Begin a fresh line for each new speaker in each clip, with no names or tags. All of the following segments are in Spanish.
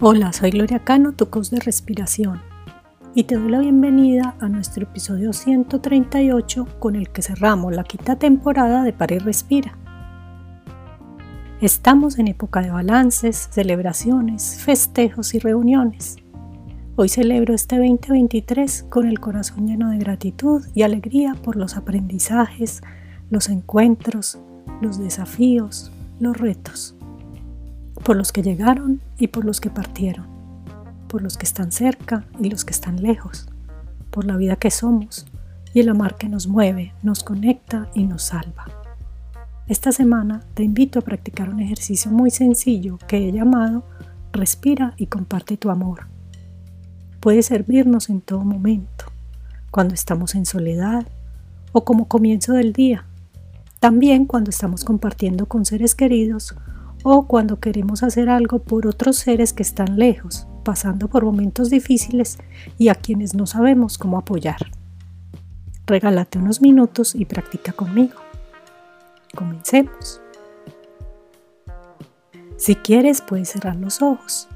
Hola, soy Gloria Cano, tu coach de respiración, y te doy la bienvenida a nuestro episodio 138 con el que cerramos la quinta temporada de Para y Respira. Estamos en época de balances, celebraciones, festejos y reuniones. Hoy celebro este 2023 con el corazón lleno de gratitud y alegría por los aprendizajes, los encuentros, los desafíos, los retos por los que llegaron y por los que partieron, por los que están cerca y los que están lejos, por la vida que somos y el amar que nos mueve, nos conecta y nos salva. Esta semana te invito a practicar un ejercicio muy sencillo que he llamado Respira y comparte tu amor. Puede servirnos en todo momento, cuando estamos en soledad o como comienzo del día, también cuando estamos compartiendo con seres queridos o cuando queremos hacer algo por otros seres que están lejos, pasando por momentos difíciles y a quienes no sabemos cómo apoyar. Regálate unos minutos y practica conmigo. Comencemos. Si quieres puedes cerrar los ojos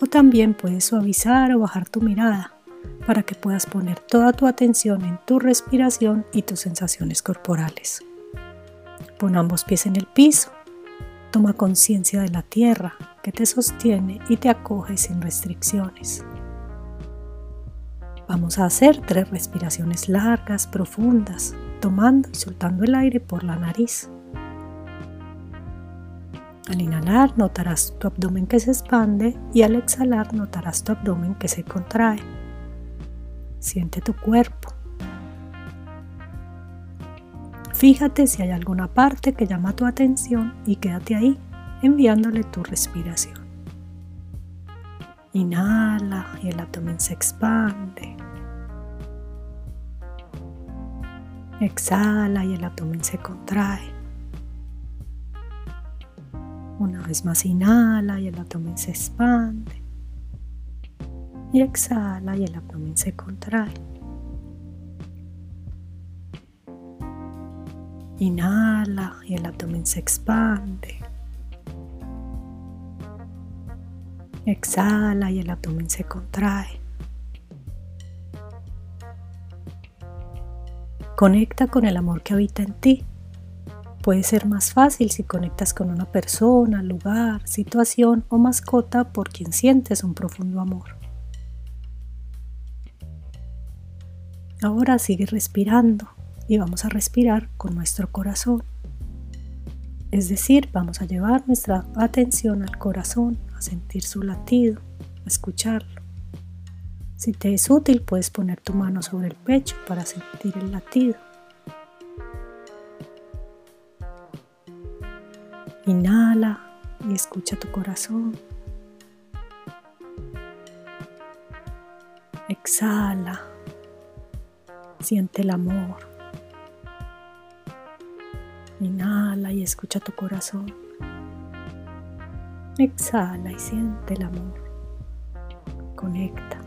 o también puedes suavizar o bajar tu mirada para que puedas poner toda tu atención en tu respiración y tus sensaciones corporales. Pon ambos pies en el piso Toma conciencia de la tierra que te sostiene y te acoge sin restricciones. Vamos a hacer tres respiraciones largas, profundas, tomando y soltando el aire por la nariz. Al inhalar notarás tu abdomen que se expande y al exhalar notarás tu abdomen que se contrae. Siente tu cuerpo. Fíjate si hay alguna parte que llama tu atención y quédate ahí enviándole tu respiración. Inhala y el abdomen se expande. Exhala y el abdomen se contrae. Una vez más inhala y el abdomen se expande. Y exhala y el abdomen se contrae. Inhala y el abdomen se expande. Exhala y el abdomen se contrae. Conecta con el amor que habita en ti. Puede ser más fácil si conectas con una persona, lugar, situación o mascota por quien sientes un profundo amor. Ahora sigue respirando y vamos a respirar con nuestro corazón. Es decir, vamos a llevar nuestra atención al corazón, a sentir su latido, a escucharlo. Si te es útil, puedes poner tu mano sobre el pecho para sentir el latido. Inhala y escucha tu corazón. Exhala. Siente el amor. Inhala y escucha tu corazón. Exhala y siente el amor. Conecta.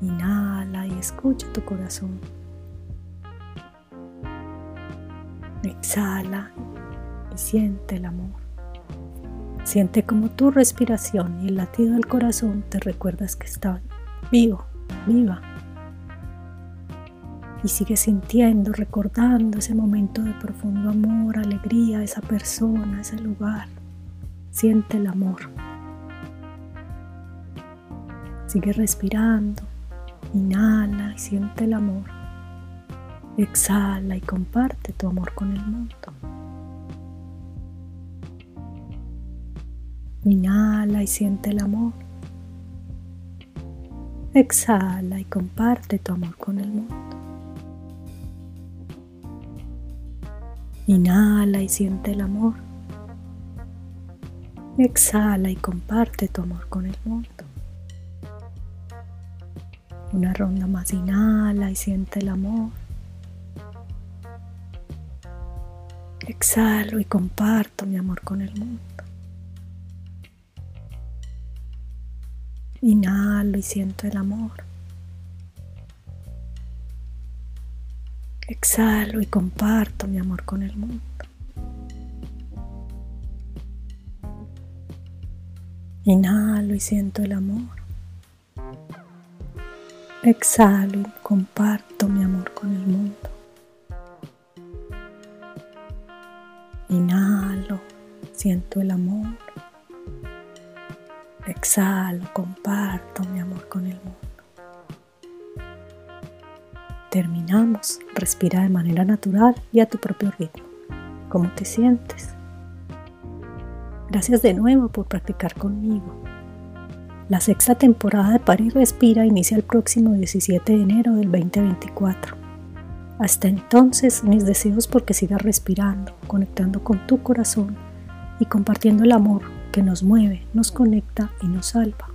Inhala y escucha tu corazón. Exhala y siente el amor. Siente como tu respiración y el latido del corazón te recuerdas que estás vivo, viva y sigue sintiendo, recordando ese momento de profundo amor, alegría, esa persona, ese lugar. Siente el amor. Sigue respirando. Inhala y siente el amor. Exhala y comparte tu amor con el mundo. Inhala y siente el amor. Exhala y comparte tu amor con el mundo. Inhala y siente el amor. Exhala y comparte tu amor con el mundo. Una ronda más, inhala y siente el amor. Exhalo y comparto mi amor con el mundo. Inhalo y siento el amor. Exhalo y comparto mi amor con el mundo. Inhalo y siento el amor. Exhalo y comparto mi amor con el mundo. Inhalo, siento el amor. Exhalo, comparto mi amor con el mundo. Terminamos. Respira de manera natural y a tu propio ritmo. ¿Cómo te sientes? Gracias de nuevo por practicar conmigo. La sexta temporada de París Respira inicia el próximo 17 de enero del 2024. Hasta entonces, mis deseos porque sigas respirando, conectando con tu corazón y compartiendo el amor que nos mueve, nos conecta y nos salva.